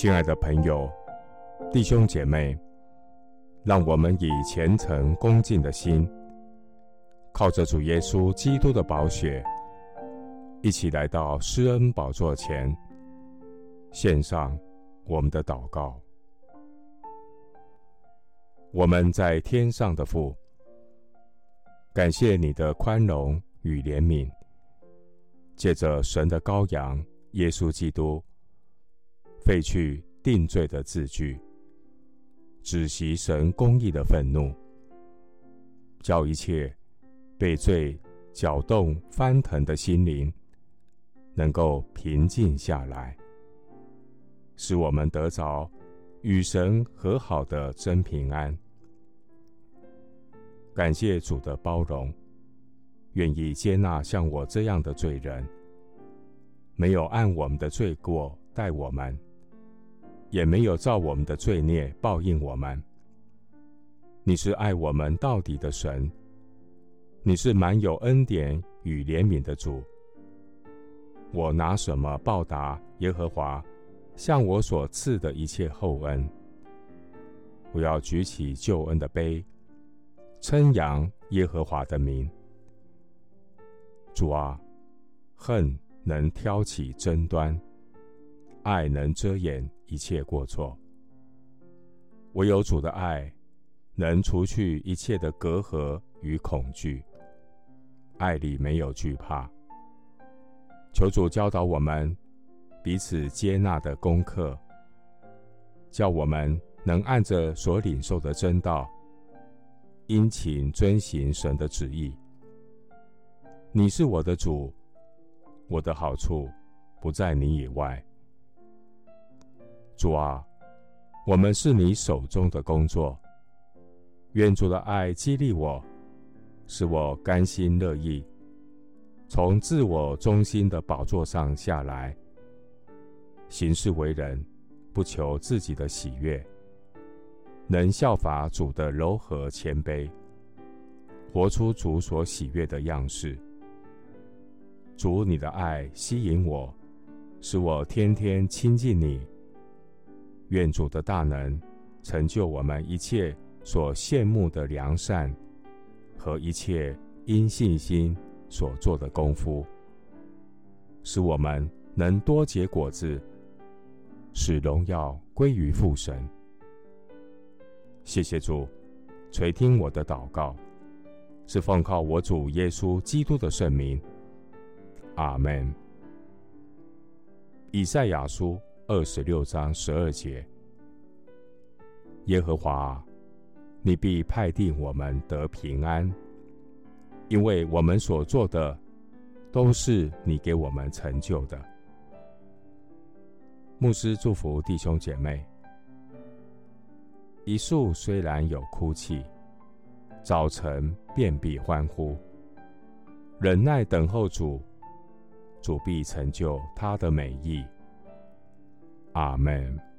亲爱的朋友、弟兄姐妹，让我们以虔诚恭敬的心，靠着主耶稣基督的宝血，一起来到施恩宝座前，献上我们的祷告。我们在天上的父，感谢你的宽容与怜悯，借着神的羔羊耶稣基督。废去定罪的字句，止息神公义的愤怒，叫一切被罪搅动翻腾的心灵能够平静下来，使我们得着与神和好的真平安。感谢主的包容，愿意接纳像我这样的罪人，没有按我们的罪过待我们。也没有照我们的罪孽报应我们。你是爱我们到底的神，你是满有恩典与怜悯的主。我拿什么报答耶和华向我所赐的一切厚恩？我要举起救恩的杯，称扬耶和华的名。主啊，恨能挑起争端，爱能遮掩一切过错，唯有主的爱能除去一切的隔阂与恐惧。爱里没有惧怕。求主教导我们彼此接纳的功课，叫我们能按着所领受的真道，殷勤遵行神的旨意。你是我的主，我的好处不在你以外。主啊，我们是你手中的工作，愿主的爱激励我，使我甘心乐意，从自我中心的宝座上下来，行事为人不求自己的喜悦，能效法主的柔和谦卑，活出主所喜悦的样式。主，你的爱吸引我，使我天天亲近你。愿主的大能成就我们一切所羡慕的良善和一切因信心所做的功夫，使我们能多结果子，使荣耀归于父神。谢谢主垂听我的祷告，是奉靠我主耶稣基督的圣名。阿门。以赛亚书。二十六章十二节，耶和华，你必派定我们得平安，因为我们所做的都是你给我们成就的。牧师祝福弟兄姐妹：一树虽然有哭泣，早晨便必欢呼；忍耐等候主，主必成就他的美意。阿门。